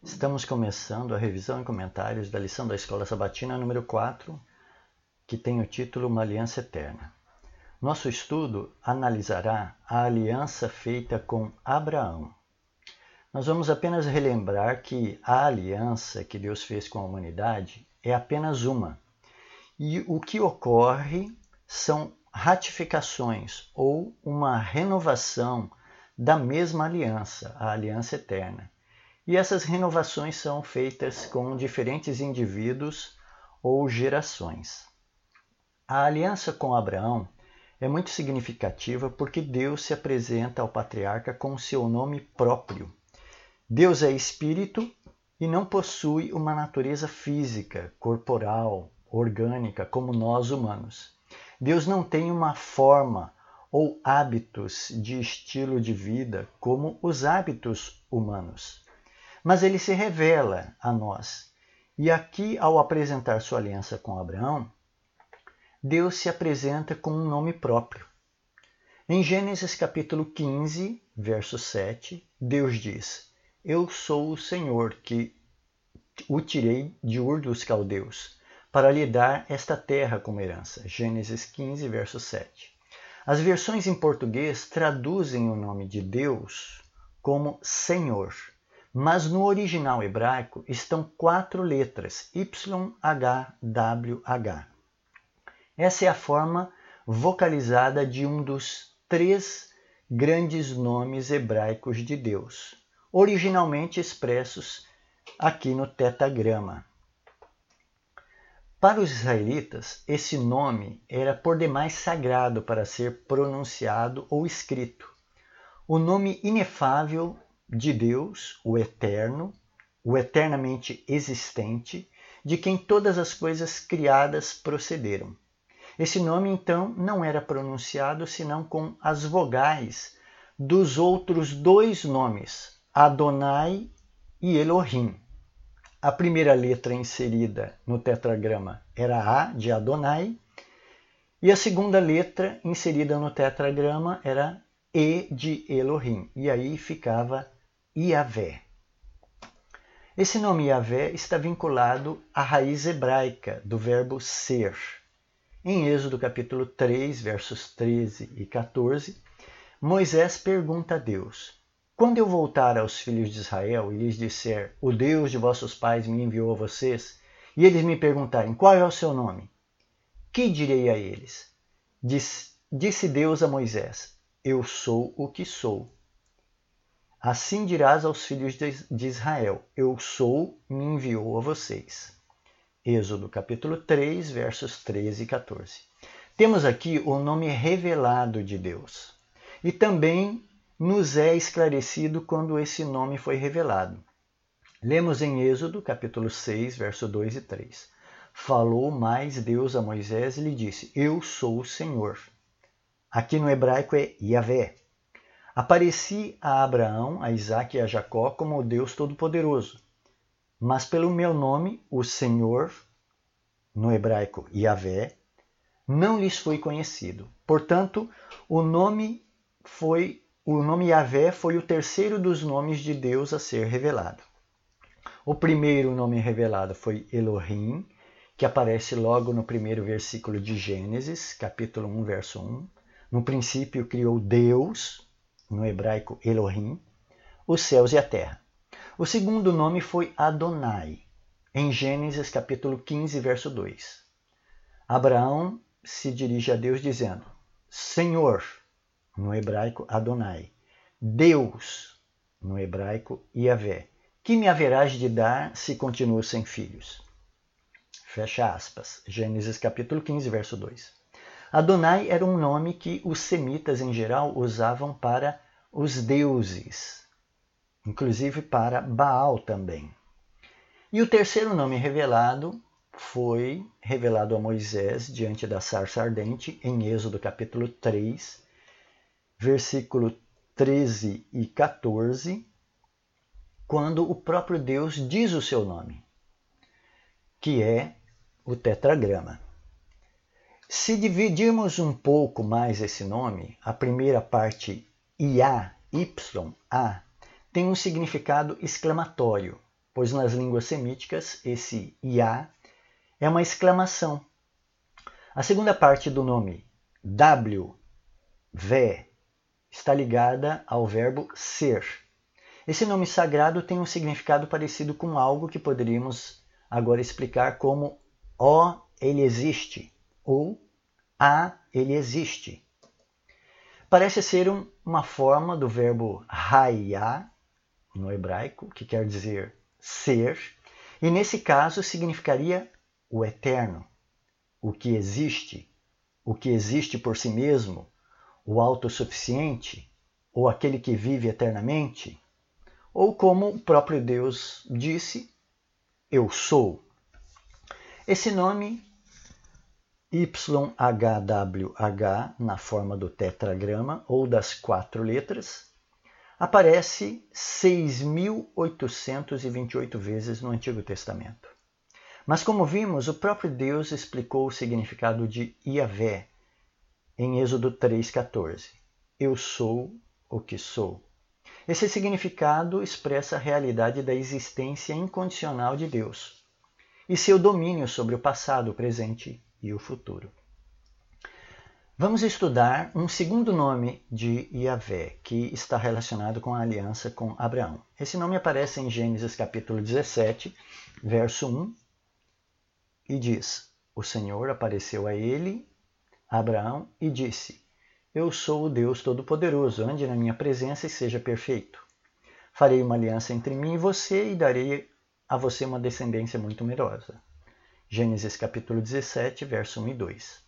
Estamos começando a revisão e comentários da lição da Escola Sabatina número 4, que tem o título Uma Aliança Eterna. Nosso estudo analisará a aliança feita com Abraão. Nós vamos apenas relembrar que a aliança que Deus fez com a humanidade é apenas uma. E o que ocorre são ratificações ou uma renovação da mesma aliança, a aliança eterna. E essas renovações são feitas com diferentes indivíduos ou gerações. A aliança com Abraão é muito significativa porque Deus se apresenta ao patriarca com seu nome próprio. Deus é espírito e não possui uma natureza física, corporal, orgânica como nós humanos. Deus não tem uma forma ou hábitos de estilo de vida como os hábitos humanos mas ele se revela a nós. E aqui, ao apresentar sua aliança com Abraão, Deus se apresenta com um nome próprio. Em Gênesis capítulo 15, verso 7, Deus diz: Eu sou o Senhor que o tirei de Ur dos Caldeus, para lhe dar esta terra como herança. Gênesis 15, verso 7. As versões em português traduzem o nome de Deus como Senhor mas no original hebraico estão quatro letras, YHWH. Essa é a forma vocalizada de um dos três grandes nomes hebraicos de Deus, originalmente expressos aqui no tetagrama. Para os israelitas, esse nome era por demais sagrado para ser pronunciado ou escrito. O nome inefável de Deus, o eterno, o eternamente existente, de quem todas as coisas criadas procederam. Esse nome, então, não era pronunciado senão com as vogais dos outros dois nomes, Adonai e Elohim. A primeira letra inserida no tetragrama era A de Adonai, e a segunda letra inserida no tetragrama era E de Elohim. E aí ficava Yahvé. Esse nome Yahvé está vinculado à raiz hebraica do verbo ser. Em Êxodo capítulo 3, versos 13 e 14, Moisés pergunta a Deus: Quando eu voltar aos filhos de Israel e lhes disser: O Deus de vossos pais me enviou a vocês, e eles me perguntarem: Qual é o seu nome? Que direi a eles? Diz, disse Deus a Moisés: Eu sou o que sou. Assim dirás aos filhos de Israel: Eu sou, me enviou a vocês. Êxodo capítulo 3, versos 13 e 14. Temos aqui o nome revelado de Deus. E também nos é esclarecido quando esse nome foi revelado. Lemos em Êxodo capítulo 6, verso 2 e 3. Falou mais Deus a Moisés e lhe disse: Eu sou o Senhor. Aqui no hebraico é Yahvé, Apareci a Abraão, a Isaac e a Jacó como o Deus Todo-Poderoso, mas pelo meu nome, o Senhor, no hebraico Yahvé, não lhes foi conhecido. Portanto, o nome foi o nome Yahvé foi o terceiro dos nomes de Deus a ser revelado. O primeiro nome revelado foi Elohim, que aparece logo no primeiro versículo de Gênesis, capítulo 1, verso 1. No princípio criou Deus, no hebraico Elohim, os céus e a terra. O segundo nome foi Adonai, em Gênesis capítulo 15, verso 2. Abraão se dirige a Deus dizendo: Senhor, no hebraico Adonai, Deus, no hebraico Yahvé, que me haverás de dar se continuo sem filhos? Fecha aspas. Gênesis capítulo 15, verso 2. Adonai era um nome que os semitas em geral usavam para os deuses, inclusive para Baal também. E o terceiro nome revelado foi revelado a Moisés diante da sarça ardente em Êxodo capítulo 3, versículo 13 e 14, quando o próprio Deus diz o seu nome, que é o tetragrama. Se dividirmos um pouco mais esse nome, a primeira parte IA, YA, tem um significado exclamatório, pois nas línguas semíticas esse Yah é uma exclamação. A segunda parte do nome W, Vé, está ligada ao verbo ser. Esse nome sagrado tem um significado parecido com algo que poderíamos agora explicar como ó, ele existe ou a, ele existe. Parece ser um, uma forma do verbo hayá, no hebraico, que quer dizer ser, e nesse caso significaria o eterno, o que existe, o que existe por si mesmo, o autossuficiente, ou aquele que vive eternamente, ou como o próprio Deus disse, eu sou. Esse nome YHWH na forma do tetragrama ou das quatro letras aparece 6.828 vezes no Antigo Testamento. Mas, como vimos, o próprio Deus explicou o significado de Yahvé em Êxodo 3,14. Eu sou o que sou. Esse significado expressa a realidade da existência incondicional de Deus e seu domínio sobre o passado, o presente e o futuro. Vamos estudar um segundo nome de Yahvé, que está relacionado com a aliança com Abraão. Esse nome aparece em Gênesis capítulo 17, verso 1, e diz: O Senhor apareceu a ele, Abraão, e disse: Eu sou o Deus Todo-Poderoso, ande na minha presença e seja perfeito. Farei uma aliança entre mim e você e darei a você uma descendência muito numerosa. Gênesis capítulo 17, verso 1 e 2.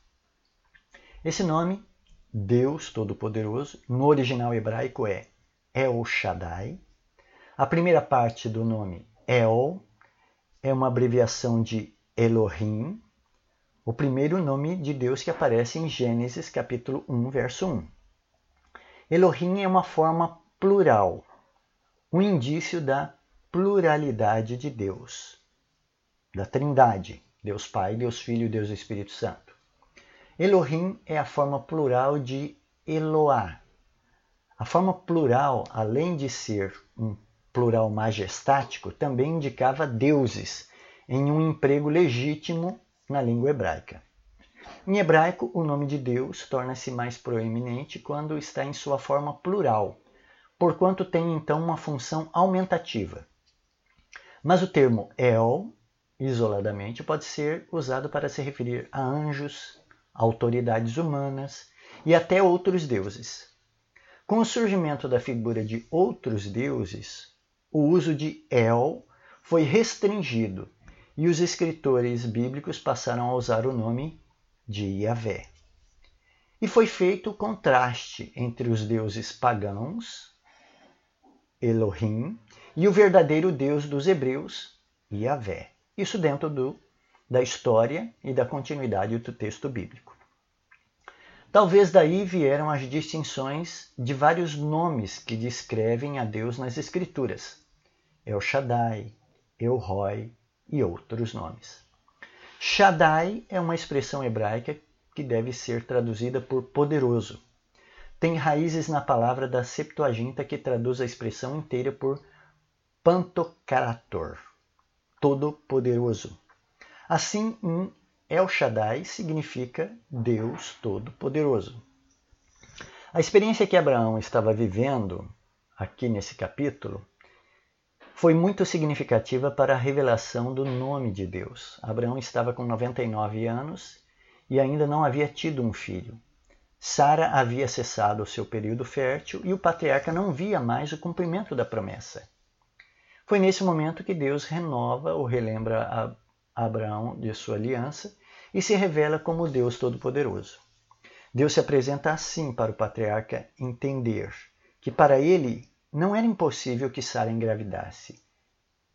Esse nome, Deus Todo-Poderoso, no original hebraico é El Shaddai. A primeira parte do nome El é uma abreviação de Elohim, o primeiro nome de Deus que aparece em Gênesis capítulo 1, verso 1. Elohim é uma forma plural, um indício da pluralidade de Deus, da Trindade, Deus Pai, Deus Filho Deus Espírito Santo. Elohim é a forma plural de Eloá. A forma plural, além de ser um plural majestático, também indicava deuses em um emprego legítimo na língua hebraica. Em hebraico, o nome de Deus torna-se mais proeminente quando está em sua forma plural, porquanto tem então uma função aumentativa. Mas o termo El, isoladamente, pode ser usado para se referir a anjos, autoridades humanas e até outros deuses. Com o surgimento da figura de outros deuses, o uso de El foi restringido e os escritores bíblicos passaram a usar o nome de Yahvé. E foi feito o contraste entre os deuses pagãos, Elohim, e o verdadeiro Deus dos hebreus, Yahvé. Isso dentro do da história e da continuidade do texto bíblico. Talvez daí vieram as distinções de vários nomes que descrevem a Deus nas Escrituras: El Shaddai, El Roy e outros nomes. Shaddai é uma expressão hebraica que deve ser traduzida por poderoso. Tem raízes na palavra da Septuaginta que traduz a expressão inteira por Pantocrator, todo-poderoso. Assim, um El Shaddai significa Deus Todo-Poderoso. A experiência que Abraão estava vivendo aqui nesse capítulo foi muito significativa para a revelação do nome de Deus. Abraão estava com 99 anos e ainda não havia tido um filho. Sara havia cessado o seu período fértil e o patriarca não via mais o cumprimento da promessa. Foi nesse momento que Deus renova ou relembra a Abraão de sua aliança e se revela como Deus Todo-Poderoso. Deus se apresenta assim para o patriarca entender que para ele não era impossível que Sara engravidasse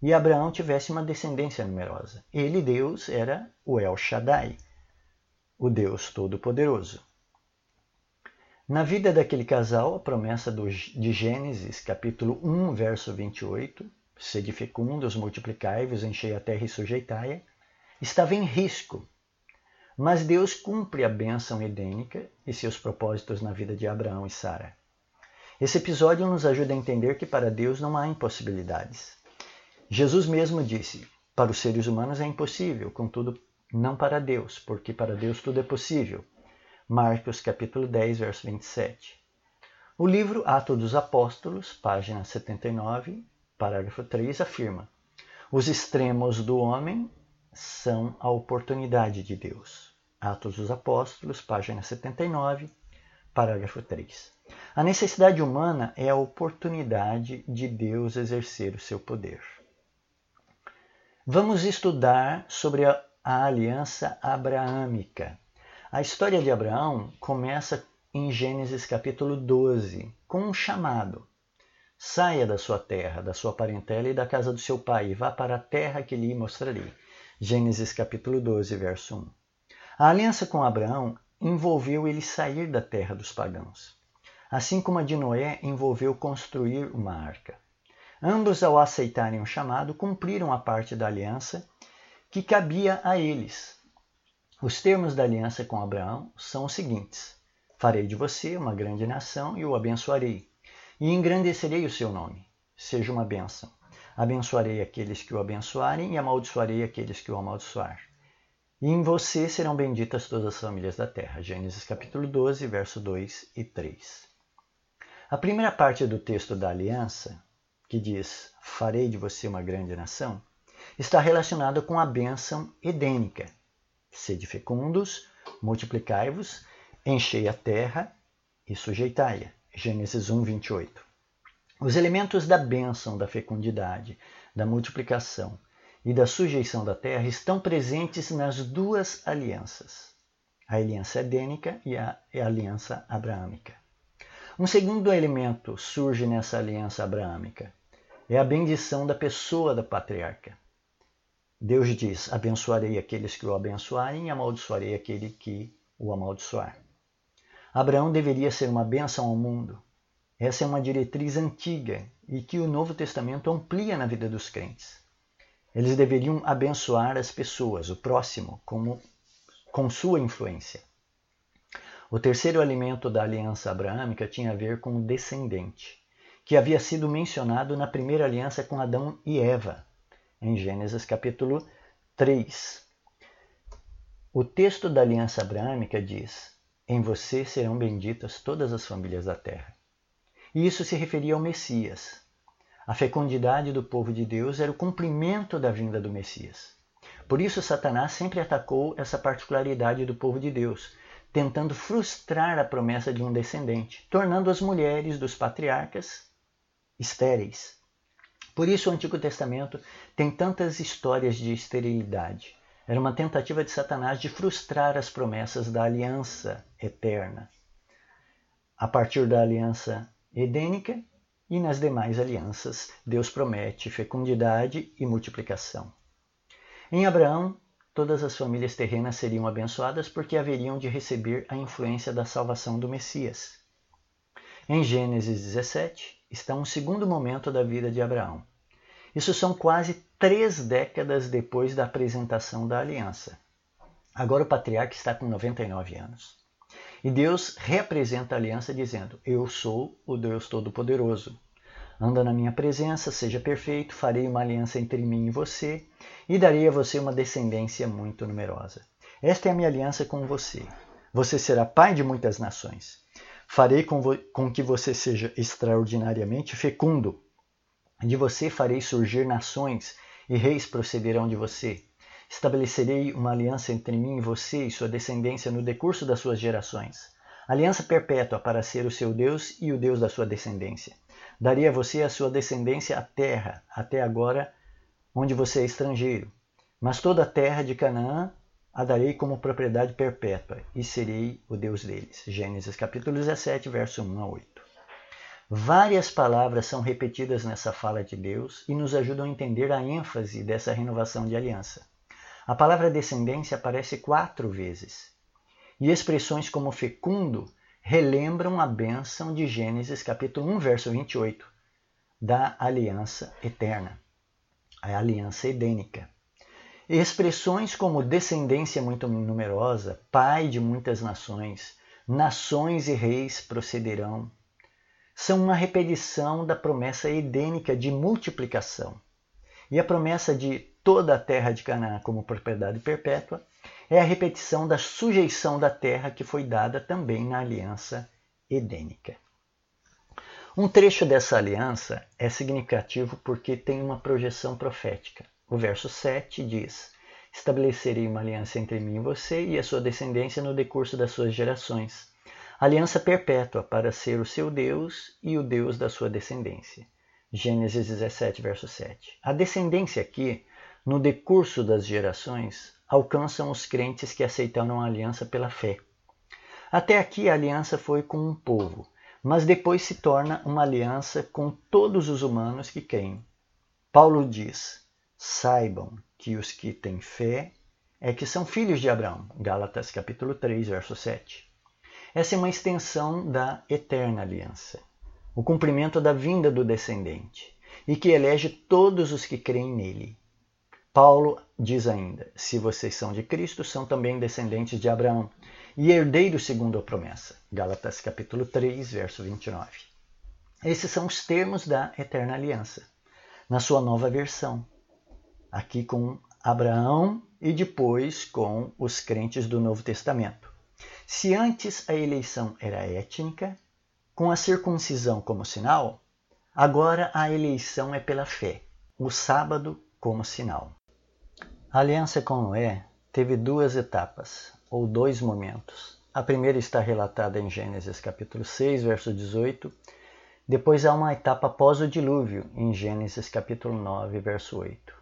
e Abraão tivesse uma descendência numerosa. Ele, Deus, era o El Shaddai, o Deus Todo-Poderoso. Na vida daquele casal, a promessa de Gênesis, capítulo 1, verso 28, sede fecundos, multiplicai-vos, enchei a terra e sujeitai-a, estava em risco. Mas Deus cumpre a bênção edênica e seus propósitos na vida de Abraão e Sara. Esse episódio nos ajuda a entender que para Deus não há impossibilidades. Jesus mesmo disse: Para os seres humanos é impossível, contudo, não para Deus, porque para Deus tudo é possível. Marcos capítulo 10, verso 27. O livro Atos dos Apóstolos, página 79, parágrafo 3, afirma: Os extremos do homem são a oportunidade de Deus. Atos dos Apóstolos, página 79, parágrafo 3. A necessidade humana é a oportunidade de Deus exercer o seu poder. Vamos estudar sobre a, a aliança abraâmica. A história de Abraão começa em Gênesis capítulo 12, com um chamado. Saia da sua terra, da sua parentela e da casa do seu pai, e vá para a terra que lhe mostrarei. Gênesis capítulo 12, verso 1. A aliança com Abraão envolveu ele sair da terra dos pagãos, assim como a de Noé envolveu construir uma arca. Ambos, ao aceitarem o chamado, cumpriram a parte da aliança que cabia a eles. Os termos da aliança com Abraão são os seguintes: Farei de você uma grande nação e o abençoarei, e engrandecerei o seu nome. Seja uma bênção. Abençoarei aqueles que o abençoarem e amaldiçoarei aqueles que o amaldiçoar. E em você serão benditas todas as famílias da terra. Gênesis capítulo 12, verso 2 e 3. A primeira parte do texto da aliança que diz: Farei de você uma grande nação, está relacionado com a bênção edênica: Sede fecundos, multiplicai-vos, enchei a terra e sujeitai-a. Gênesis 1, 28. Os elementos da bênção da fecundidade, da multiplicação e da sujeição da terra estão presentes nas duas alianças, a aliança edênica e a aliança abraâmica. Um segundo elemento surge nessa aliança abraâmica, é a bendição da pessoa da patriarca. Deus diz: abençoarei aqueles que o abençoarem e amaldiçoarei aquele que o amaldiçoar. Abraão deveria ser uma bênção ao mundo. Essa é uma diretriz antiga e que o Novo Testamento amplia na vida dos crentes. Eles deveriam abençoar as pessoas, o próximo, como, com sua influência. O terceiro elemento da aliança abraâmica tinha a ver com o descendente que havia sido mencionado na primeira aliança com Adão e Eva, em Gênesis capítulo 3. O texto da aliança abraâmica diz: Em você serão benditas todas as famílias da terra. E isso se referia ao Messias. A fecundidade do povo de Deus era o cumprimento da vinda do Messias. Por isso, Satanás sempre atacou essa particularidade do povo de Deus, tentando frustrar a promessa de um descendente, tornando as mulheres dos patriarcas estéreis. Por isso o Antigo Testamento tem tantas histórias de esterilidade. Era uma tentativa de Satanás de frustrar as promessas da aliança eterna. A partir da aliança edênica e nas demais alianças, Deus promete fecundidade e multiplicação. Em Abraão, todas as famílias terrenas seriam abençoadas porque haveriam de receber a influência da salvação do Messias. Em Gênesis 17, está um segundo momento da vida de Abraão. Isso são quase três décadas depois da apresentação da aliança. Agora o patriarca está com 99 anos. E Deus reapresenta a aliança dizendo: Eu sou o Deus Todo-Poderoso. Anda na minha presença, seja perfeito, farei uma aliança entre mim e você, e darei a você uma descendência muito numerosa. Esta é a minha aliança com você. Você será pai de muitas nações. Farei com, com que você seja extraordinariamente fecundo. De você farei surgir nações, e reis procederão de você. Estabelecerei uma aliança entre mim e você e sua descendência no decurso das suas gerações. Aliança perpétua para ser o seu Deus e o Deus da sua descendência. Darei a você e a sua descendência a terra, até agora, onde você é estrangeiro. Mas toda a terra de Canaã a darei como propriedade perpétua e serei o Deus deles. Gênesis capítulo 17, verso 1 a 8. Várias palavras são repetidas nessa fala de Deus e nos ajudam a entender a ênfase dessa renovação de aliança. A palavra descendência aparece quatro vezes. E expressões como fecundo relembram a bênção de Gênesis capítulo 1, verso 28, da aliança eterna, a aliança edênica. Expressões como descendência muito numerosa, pai de muitas nações, nações e reis procederão, são uma repetição da promessa edênica de multiplicação. e a promessa de toda a terra de Canaã como propriedade perpétua é a repetição da sujeição da terra que foi dada também na aliança edênica. Um trecho dessa aliança é significativo porque tem uma projeção profética. O verso 7 diz: Estabelecerei uma aliança entre mim e você e a sua descendência no decurso das suas gerações. Aliança perpétua para ser o seu Deus e o Deus da sua descendência. Gênesis 17, verso 7. A descendência aqui, no decurso das gerações, alcançam os crentes que aceitaram a aliança pela fé. Até aqui a aliança foi com um povo, mas depois se torna uma aliança com todos os humanos que creem. Paulo diz: saibam que os que têm fé é que são filhos de Abraão. Gálatas capítulo 3, verso 7. Essa é uma extensão da eterna aliança, o cumprimento da vinda do descendente, e que elege todos os que creem nele. Paulo diz ainda: se vocês são de Cristo, são também descendentes de Abraão e herdeiros segundo a promessa. Gálatas capítulo 3, verso 29. Esses são os termos da eterna aliança, na sua nova versão, aqui com Abraão e depois com os crentes do Novo Testamento. Se antes a eleição era étnica, com a circuncisão como sinal, agora a eleição é pela fé, o sábado como sinal. A aliança com Noé teve duas etapas, ou dois momentos. A primeira está relatada em Gênesis capítulo 6, verso 18. Depois há uma etapa após o dilúvio, em Gênesis capítulo 9, verso 8.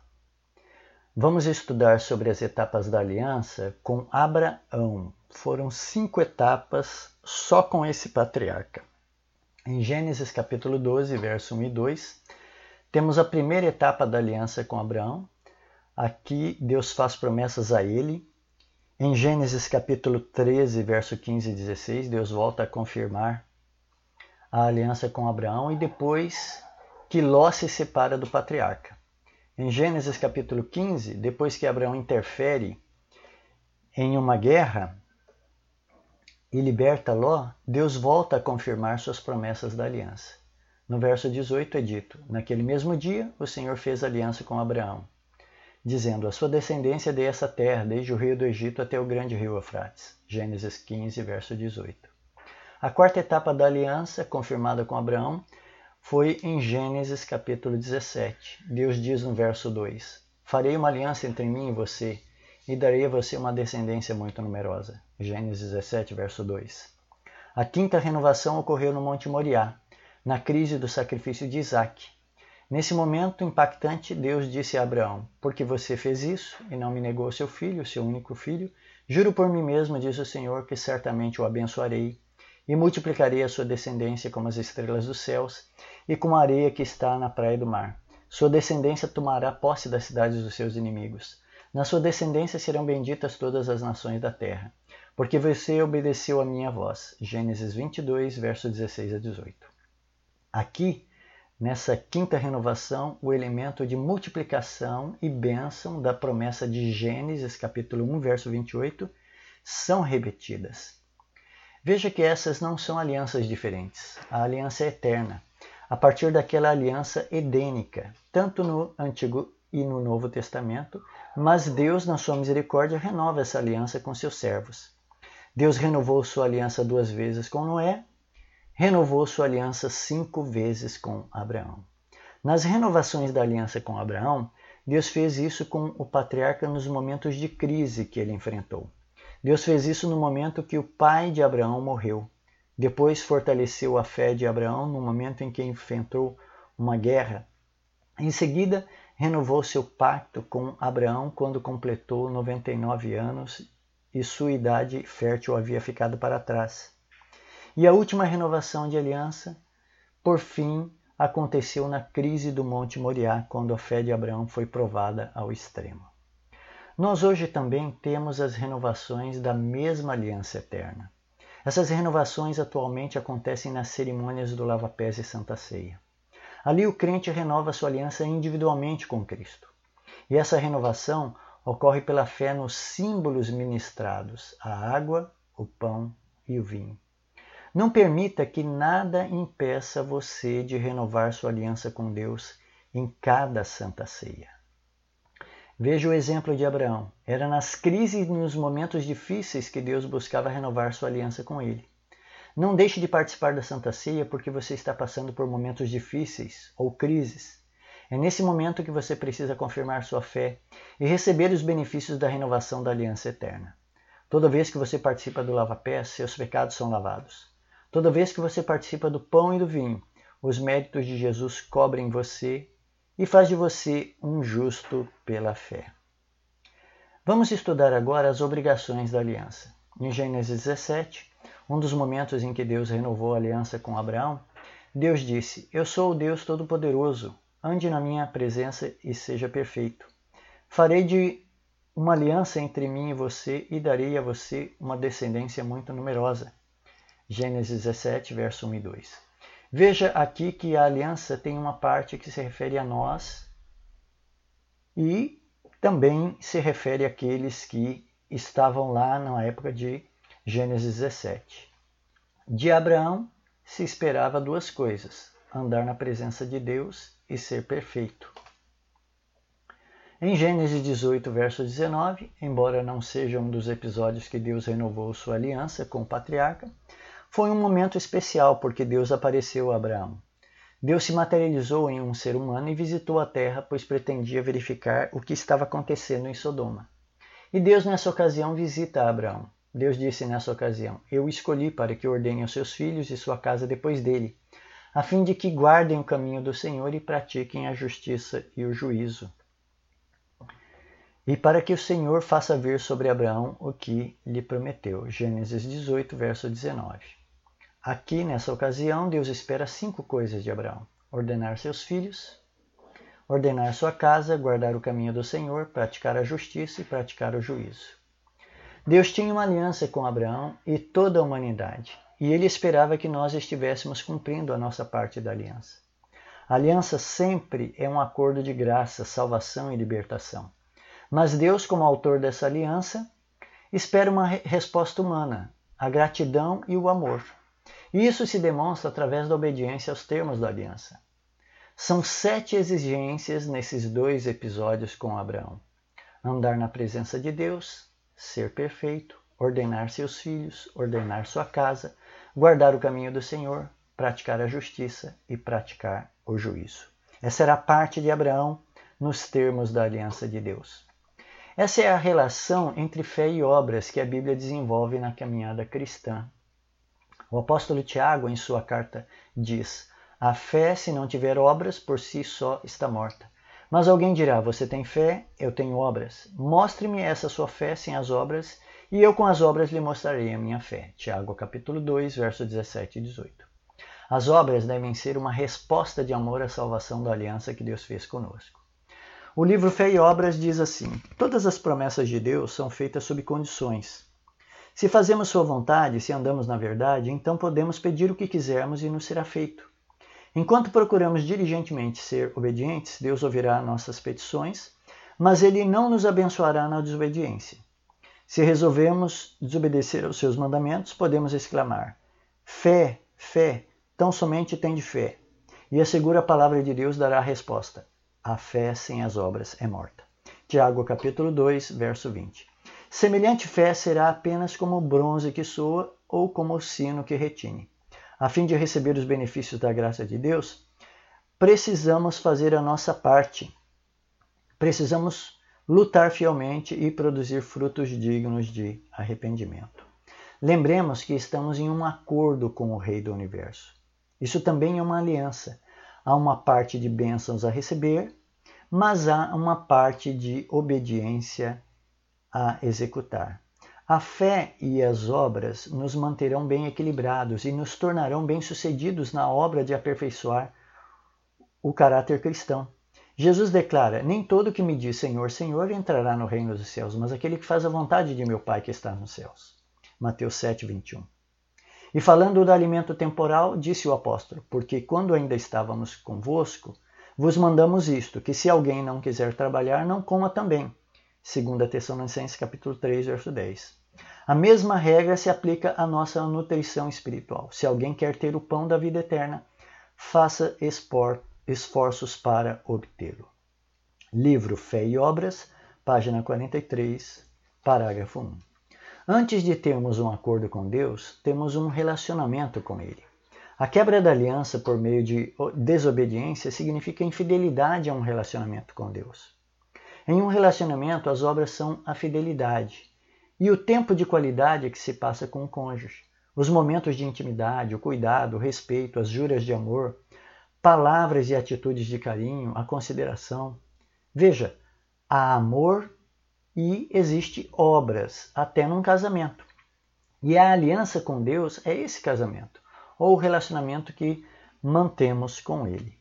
Vamos estudar sobre as etapas da aliança com Abraão. Foram cinco etapas só com esse patriarca. Em Gênesis capítulo 12, verso 1 e 2, temos a primeira etapa da aliança com Abraão. Aqui Deus faz promessas a ele em Gênesis capítulo 13, verso 15 e 16, Deus volta a confirmar a aliança com Abraão e depois que Ló se separa do patriarca. Em Gênesis capítulo 15, depois que Abraão interfere em uma guerra e liberta Ló, Deus volta a confirmar suas promessas da aliança. No verso 18 é dito: Naquele mesmo dia, o Senhor fez aliança com Abraão dizendo: A sua descendência dê essa terra, desde o rio do Egito até o grande rio Eufrates. Gênesis 15, verso 18. A quarta etapa da aliança, confirmada com Abraão, foi em Gênesis capítulo 17. Deus diz no verso 2: Farei uma aliança entre mim e você, e darei a você uma descendência muito numerosa. Gênesis 17, verso 2. A quinta renovação ocorreu no Monte Moriá, na crise do sacrifício de Isaac, Nesse momento impactante, Deus disse a Abraão: Porque você fez isso e não me negou seu filho, seu único filho, juro por mim mesmo, diz o Senhor, que certamente o abençoarei e multiplicarei a sua descendência como as estrelas dos céus e como a areia que está na praia do mar. Sua descendência tomará posse das cidades dos seus inimigos. Na sua descendência serão benditas todas as nações da terra, porque você obedeceu a minha voz. Gênesis 22, versos 16 a 18. Aqui, nessa quinta renovação o elemento de multiplicação e bênção da promessa de Gênesis, capítulo 1, verso 28, são repetidas. Veja que essas não são alianças diferentes. A aliança é eterna, a partir daquela aliança edênica, tanto no Antigo e no Novo Testamento, mas Deus, na sua misericórdia, renova essa aliança com seus servos. Deus renovou sua aliança duas vezes com Noé renovou sua aliança cinco vezes com Abraão. Nas renovações da aliança com Abraão, Deus fez isso com o patriarca nos momentos de crise que ele enfrentou. Deus fez isso no momento que o pai de Abraão morreu. Depois fortaleceu a fé de Abraão no momento em que enfrentou uma guerra. Em seguida, renovou seu pacto com Abraão quando completou 99 anos e sua idade fértil havia ficado para trás. E a última renovação de aliança, por fim, aconteceu na crise do Monte Moriá, quando a fé de Abraão foi provada ao extremo. Nós hoje também temos as renovações da mesma aliança eterna. Essas renovações atualmente acontecem nas cerimônias do lava-pés e Santa Ceia. Ali o crente renova sua aliança individualmente com Cristo. E essa renovação ocorre pela fé nos símbolos ministrados, a água, o pão e o vinho. Não permita que nada impeça você de renovar sua aliança com Deus em cada santa ceia. Veja o exemplo de Abraão. Era nas crises e nos momentos difíceis que Deus buscava renovar sua aliança com ele. Não deixe de participar da Santa Ceia porque você está passando por momentos difíceis ou crises. É nesse momento que você precisa confirmar sua fé e receber os benefícios da renovação da aliança eterna. Toda vez que você participa do lava-pés, seus pecados são lavados. Toda vez que você participa do pão e do vinho, os méritos de Jesus cobrem você e faz de você um justo pela fé. Vamos estudar agora as obrigações da aliança. Em Gênesis 17, um dos momentos em que Deus renovou a aliança com Abraão, Deus disse: Eu sou o Deus Todo-Poderoso, ande na minha presença e seja perfeito. Farei de uma aliança entre mim e você e darei a você uma descendência muito numerosa. Gênesis 17, verso 1 e 2. Veja aqui que a aliança tem uma parte que se refere a nós e também se refere àqueles que estavam lá na época de Gênesis 17. De Abraão se esperava duas coisas: andar na presença de Deus e ser perfeito. Em Gênesis 18, verso 19, embora não seja um dos episódios que Deus renovou sua aliança com o patriarca, foi um momento especial porque Deus apareceu a Abraão. Deus se materializou em um ser humano e visitou a terra, pois pretendia verificar o que estava acontecendo em Sodoma. E Deus, nessa ocasião, visita Abraão. Deus disse nessa ocasião: Eu escolhi para que ordene aos seus filhos e sua casa depois dele, a fim de que guardem o caminho do Senhor e pratiquem a justiça e o juízo. E para que o Senhor faça vir sobre Abraão o que lhe prometeu. Gênesis 18, verso 19. Aqui, nessa ocasião, Deus espera cinco coisas de Abraão: ordenar seus filhos, ordenar sua casa, guardar o caminho do Senhor, praticar a justiça e praticar o juízo. Deus tinha uma aliança com Abraão e toda a humanidade, e ele esperava que nós estivéssemos cumprindo a nossa parte da aliança. A aliança sempre é um acordo de graça, salvação e libertação. Mas Deus, como autor dessa aliança, espera uma resposta humana, a gratidão e o amor. E isso se demonstra através da obediência aos termos da aliança. São sete exigências nesses dois episódios com Abraão: andar na presença de Deus, ser perfeito, ordenar seus filhos, ordenar sua casa, guardar o caminho do Senhor, praticar a justiça e praticar o juízo. Essa era a parte de Abraão nos termos da aliança de Deus. Essa é a relação entre fé e obras que a Bíblia desenvolve na caminhada cristã. O apóstolo Tiago, em sua carta, diz: A fé, se não tiver obras, por si só está morta. Mas alguém dirá: Você tem fé, eu tenho obras. Mostre-me essa sua fé sem as obras, e eu com as obras lhe mostrarei a minha fé. Tiago capítulo 2, verso 17 e 18. As obras devem ser uma resposta de amor à salvação da aliança que Deus fez conosco. O livro Fé e Obras diz assim: Todas as promessas de Deus são feitas sob condições. Se fazemos Sua vontade, se andamos na verdade, então podemos pedir o que quisermos e nos será feito. Enquanto procuramos diligentemente ser obedientes, Deus ouvirá nossas petições, mas Ele não nos abençoará na desobediência. Se resolvemos desobedecer aos seus mandamentos, podemos exclamar: Fé, fé, tão somente tem de fé. E a segura palavra de Deus dará a resposta: A fé sem as obras é morta. Tiago capítulo 2, verso 20. Semelhante fé será apenas como o bronze que soa ou como o sino que retine a fim de receber os benefícios da graça de Deus, precisamos fazer a nossa parte. Precisamos lutar fielmente e produzir frutos dignos de arrependimento. Lembremos que estamos em um acordo com o Rei do Universo. Isso também é uma aliança. Há uma parte de bênçãos a receber, mas há uma parte de obediência a executar. A fé e as obras nos manterão bem equilibrados e nos tornarão bem-sucedidos na obra de aperfeiçoar o caráter cristão. Jesus declara: Nem todo que me diz Senhor, Senhor entrará no reino dos céus, mas aquele que faz a vontade de meu Pai que está nos céus. Mateus 7, 21. E falando do alimento temporal, disse o apóstolo: Porque quando ainda estávamos convosco, vos mandamos isto, que se alguém não quiser trabalhar, não coma também. 2 Tessalonicenses capítulo 3, verso 10. A mesma regra se aplica à nossa nutrição espiritual. Se alguém quer ter o pão da vida eterna, faça esforços para obtê-lo. Livro Fé e Obras, página 43, parágrafo 1. Antes de termos um acordo com Deus, temos um relacionamento com Ele. A quebra da aliança por meio de desobediência significa infidelidade a um relacionamento com Deus. Em um relacionamento, as obras são a fidelidade e o tempo de qualidade que se passa com o cônjuge, os momentos de intimidade, o cuidado, o respeito, as juras de amor, palavras e atitudes de carinho, a consideração. Veja, há amor e existe obras, até num casamento. E a aliança com Deus é esse casamento, ou o relacionamento que mantemos com Ele.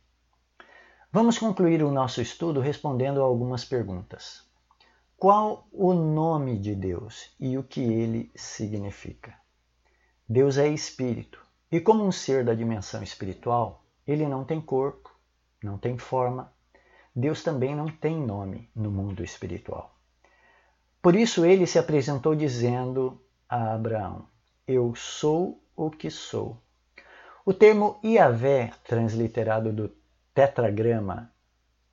Vamos concluir o nosso estudo respondendo a algumas perguntas. Qual o nome de Deus e o que ele significa? Deus é espírito, e como um ser da dimensão espiritual, ele não tem corpo, não tem forma. Deus também não tem nome no mundo espiritual. Por isso ele se apresentou dizendo a Abraão: Eu sou o que sou. O termo Iavé, transliterado do tetragrama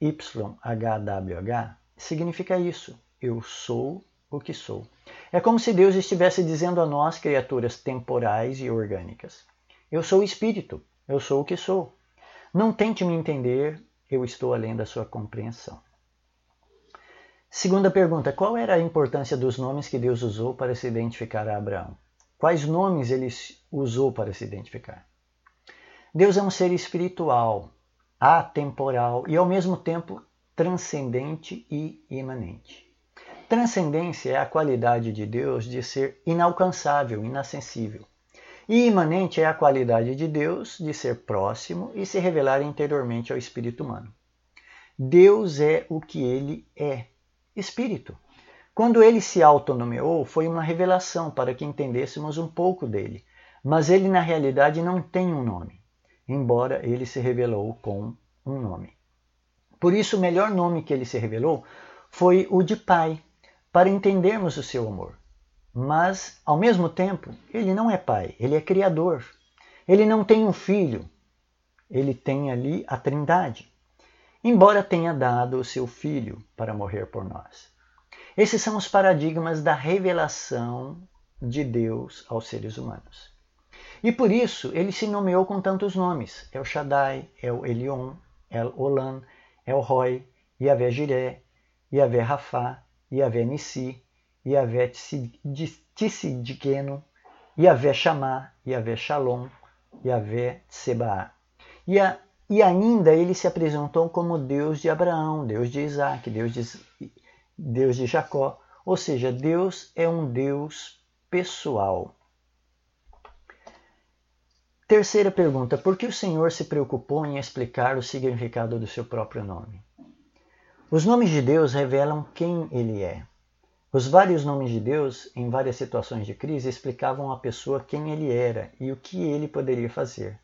YHWH, significa isso: Eu sou o que sou. É como se Deus estivesse dizendo a nós, criaturas temporais e orgânicas: Eu sou o espírito, eu sou o que sou. Não tente me entender, eu estou além da sua compreensão. Segunda pergunta: qual era a importância dos nomes que Deus usou para se identificar a Abraão? Quais nomes ele usou para se identificar? Deus é um ser espiritual, atemporal e ao mesmo tempo transcendente e imanente. Transcendência é a qualidade de Deus de ser inalcançável, inacessível. E imanente é a qualidade de Deus de ser próximo e se revelar interiormente ao espírito humano. Deus é o que ele é, espírito. Quando ele se autonomeou, foi uma revelação para que entendêssemos um pouco dele, mas ele na realidade não tem um nome, embora ele se revelou com um nome. Por isso, o melhor nome que ele se revelou foi o de Pai, para entendermos o seu amor. Mas, ao mesmo tempo, ele não é pai, ele é criador. Ele não tem um filho, ele tem ali a Trindade, embora tenha dado o seu filho para morrer por nós. Esses são os paradigmas da revelação de Deus aos seres humanos. E por isso ele se nomeou com tantos nomes: El Shaddai, El Elion, El Olam, El Roy, Yahvé Jiré, Yahvé Rafá, Yahvé Nissi, Yahvé Tissidikeno, Yahvé Shamá, Yahvé Shalom, Yahvé Tsebaá. E, a, e ainda ele se apresentou como Deus de Abraão, Deus de Isaac, Deus de, Deus de Jacó. Ou seja, Deus é um Deus pessoal. Terceira pergunta: por que o Senhor se preocupou em explicar o significado do seu próprio nome? Os nomes de Deus revelam quem Ele é. Os vários nomes de Deus, em várias situações de crise, explicavam à pessoa quem ele era e o que ele poderia fazer.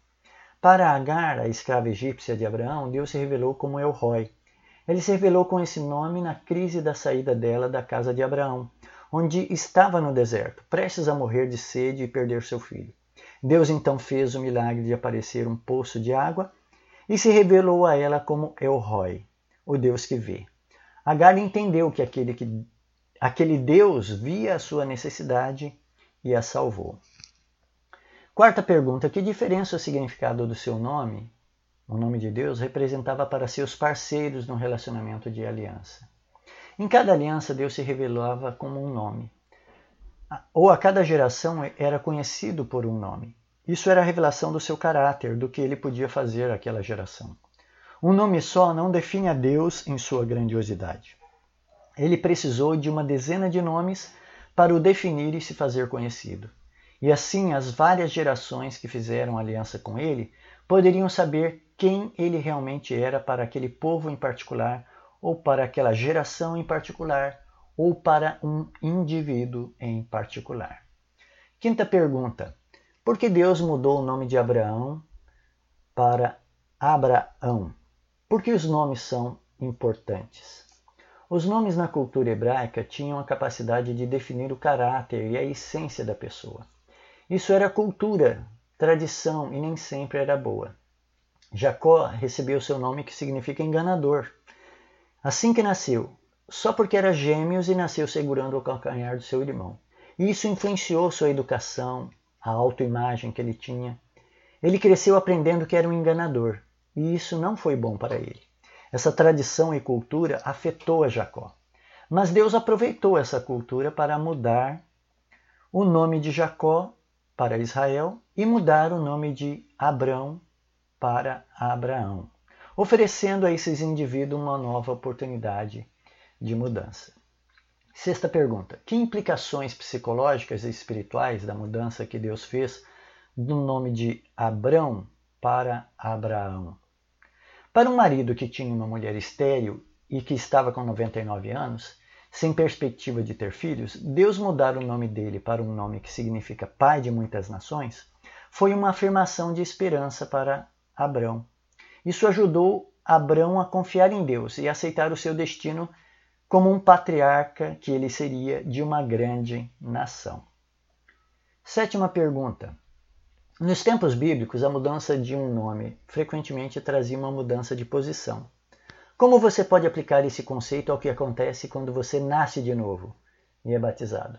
Para Agar, a escrava egípcia de Abraão, Deus se revelou como El Roy. Ele se revelou com esse nome na crise da saída dela da casa de Abraão, onde estava no deserto, prestes a morrer de sede e perder seu filho. Deus então fez o milagre de aparecer um poço de água e se revelou a ela como El Roy, o Deus que vê. Agar entendeu que aquele, que aquele Deus via a sua necessidade e a salvou. Quarta pergunta: que diferença o significado do seu nome, o nome de Deus, representava para seus parceiros no relacionamento de aliança? Em cada aliança, Deus se revelava como um nome, ou a cada geração era conhecido por um nome. Isso era a revelação do seu caráter, do que ele podia fazer àquela geração. Um nome só não define a Deus em sua grandiosidade. Ele precisou de uma dezena de nomes para o definir e se fazer conhecido. E assim, as várias gerações que fizeram aliança com ele poderiam saber quem ele realmente era para aquele povo em particular, ou para aquela geração em particular, ou para um indivíduo em particular. Quinta pergunta: por que Deus mudou o nome de Abraão para Abraão? Porque os nomes são importantes. Os nomes na cultura hebraica tinham a capacidade de definir o caráter e a essência da pessoa. Isso era cultura, tradição e nem sempre era boa. Jacó recebeu seu nome que significa enganador. Assim que nasceu, só porque era gêmeos e nasceu segurando o calcanhar do seu irmão. E isso influenciou sua educação, a autoimagem que ele tinha. Ele cresceu aprendendo que era um enganador, e isso não foi bom para ele. Essa tradição e cultura afetou a Jacó. Mas Deus aproveitou essa cultura para mudar o nome de Jacó para Israel e mudar o nome de Abrão para Abraão, oferecendo a esses indivíduos uma nova oportunidade de mudança. Sexta pergunta: Que implicações psicológicas e espirituais da mudança que Deus fez do nome de Abrão para Abraão? Para um marido que tinha uma mulher estéril e que estava com 99 anos, sem perspectiva de ter filhos, Deus mudar o nome dele para um nome que significa pai de muitas nações, foi uma afirmação de esperança para Abrão. Isso ajudou Abrão a confiar em Deus e aceitar o seu destino como um patriarca que ele seria de uma grande nação. Sétima pergunta. Nos tempos bíblicos, a mudança de um nome frequentemente trazia uma mudança de posição. Como você pode aplicar esse conceito ao que acontece quando você nasce de novo e é batizado?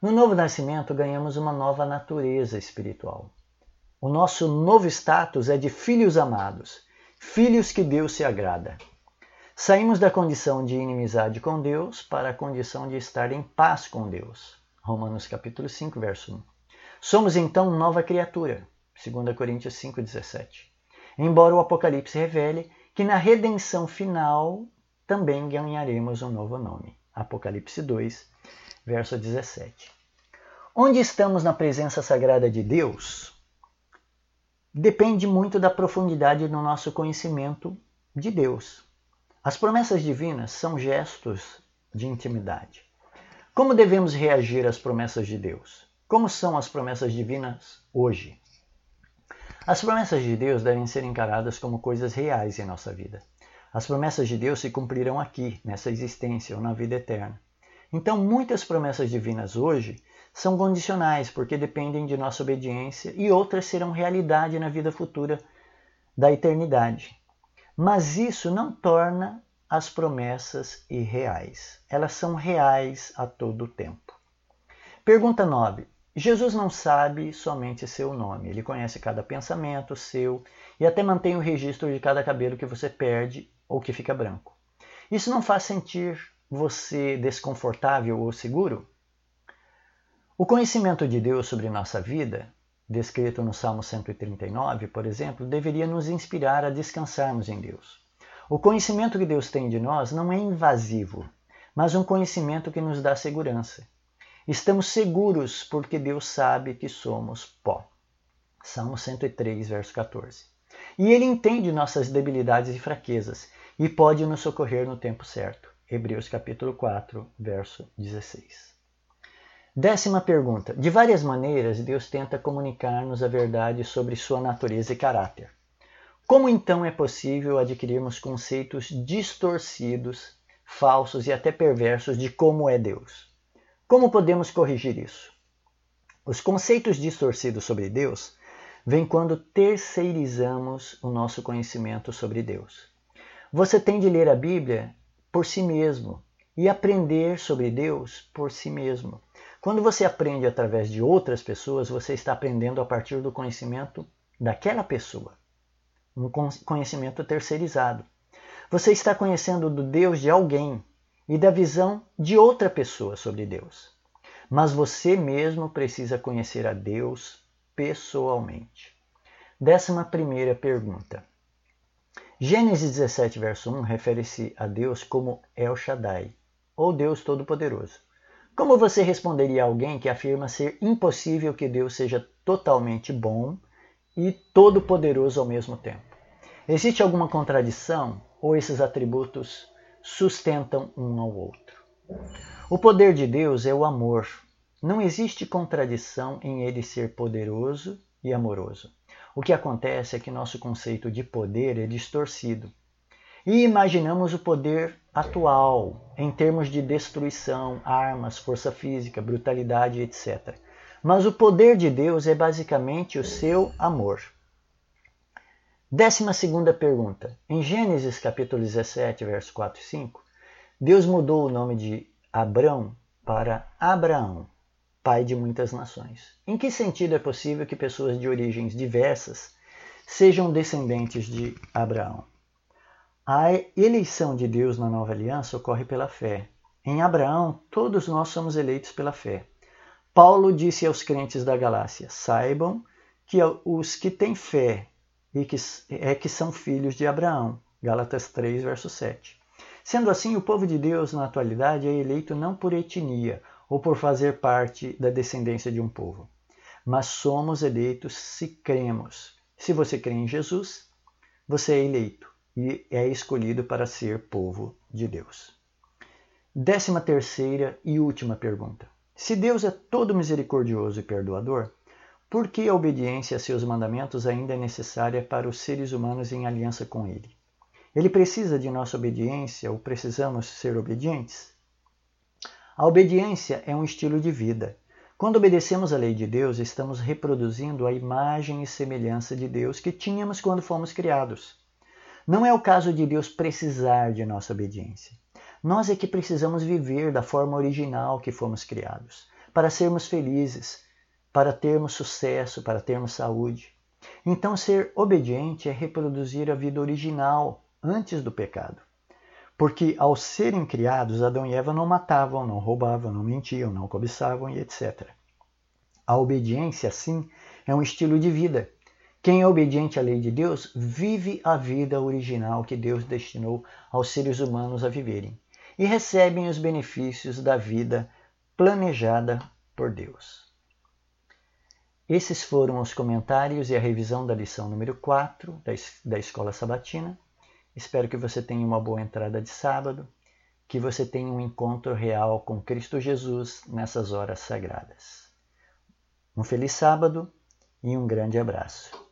No novo nascimento, ganhamos uma nova natureza espiritual. O nosso novo status é de filhos amados, filhos que Deus se agrada. Saímos da condição de inimizade com Deus para a condição de estar em paz com Deus. Romanos capítulo 5, verso 1. Somos então nova criatura. 2 Coríntios 5,17. Embora o Apocalipse revele que na redenção final também ganharemos um novo nome. Apocalipse 2, verso 17. Onde estamos na presença sagrada de Deus depende muito da profundidade do nosso conhecimento de Deus. As promessas divinas são gestos de intimidade. Como devemos reagir às promessas de Deus? Como são as promessas divinas hoje? As promessas de Deus devem ser encaradas como coisas reais em nossa vida. As promessas de Deus se cumprirão aqui, nessa existência ou na vida eterna. Então, muitas promessas divinas hoje são condicionais, porque dependem de nossa obediência, e outras serão realidade na vida futura da eternidade. Mas isso não torna as promessas irreais. Elas são reais a todo tempo. Pergunta 9. Jesus não sabe somente seu nome, ele conhece cada pensamento seu e até mantém o registro de cada cabelo que você perde ou que fica branco. Isso não faz sentir você desconfortável ou seguro? O conhecimento de Deus sobre nossa vida, descrito no Salmo 139, por exemplo, deveria nos inspirar a descansarmos em Deus. O conhecimento que Deus tem de nós não é invasivo, mas um conhecimento que nos dá segurança. Estamos seguros porque Deus sabe que somos pó. Salmo 103, verso 14. E Ele entende nossas debilidades e fraquezas e pode nos socorrer no tempo certo. Hebreus capítulo 4, verso 16. Décima pergunta. De várias maneiras, Deus tenta comunicar-nos a verdade sobre sua natureza e caráter. Como então é possível adquirirmos conceitos distorcidos, falsos e até perversos de como é Deus? Como podemos corrigir isso? Os conceitos distorcidos sobre Deus vêm quando terceirizamos o nosso conhecimento sobre Deus. Você tem de ler a Bíblia por si mesmo e aprender sobre Deus por si mesmo. Quando você aprende através de outras pessoas, você está aprendendo a partir do conhecimento daquela pessoa, um conhecimento terceirizado. Você está conhecendo do Deus de alguém e da visão de outra pessoa sobre Deus. Mas você mesmo precisa conhecer a Deus pessoalmente. Décima primeira pergunta. Gênesis 17, verso 1 refere-se a Deus como El Shaddai, ou Deus Todo-Poderoso. Como você responderia alguém que afirma ser impossível que Deus seja totalmente bom e todo-poderoso ao mesmo tempo? Existe alguma contradição ou esses atributos sustentam um ao outro. O poder de Deus é o amor. Não existe contradição em ele ser poderoso e amoroso. O que acontece é que nosso conceito de poder é distorcido. E imaginamos o poder atual, em termos de destruição, armas, força física, brutalidade, etc. Mas o poder de Deus é basicamente o seu amor. Décima segunda pergunta. Em Gênesis capítulo 17, verso 4 e 5, Deus mudou o nome de Abrão para Abraão, pai de muitas nações. Em que sentido é possível que pessoas de origens diversas sejam descendentes de Abraão? A eleição de Deus na nova aliança ocorre pela fé. Em Abraão, todos nós somos eleitos pela fé. Paulo disse aos crentes da Galácia: saibam que os que têm fé e que, é que são filhos de Abraão. Gálatas 3, verso 7. Sendo assim, o povo de Deus na atualidade é eleito não por etnia ou por fazer parte da descendência de um povo, mas somos eleitos se cremos. Se você crê em Jesus, você é eleito e é escolhido para ser povo de Deus. Décima terceira e última pergunta. Se Deus é todo misericordioso e perdoador, por que a obediência a seus mandamentos ainda é necessária para os seres humanos em aliança com Ele? Ele precisa de nossa obediência ou precisamos ser obedientes? A obediência é um estilo de vida. Quando obedecemos a lei de Deus, estamos reproduzindo a imagem e semelhança de Deus que tínhamos quando fomos criados. Não é o caso de Deus precisar de nossa obediência. Nós é que precisamos viver da forma original que fomos criados, para sermos felizes, para termos sucesso, para termos saúde. Então, ser obediente é reproduzir a vida original antes do pecado. Porque ao serem criados, Adão e Eva não matavam, não roubavam, não mentiam, não cobiçavam e etc. A obediência, assim, é um estilo de vida quem é obediente à lei de Deus vive a vida original que Deus destinou aos seres humanos a viverem e recebem os benefícios da vida planejada por Deus. Esses foram os comentários e a revisão da lição número 4 da Escola Sabatina. Espero que você tenha uma boa entrada de sábado, que você tenha um encontro real com Cristo Jesus nessas horas sagradas. Um feliz sábado e um grande abraço.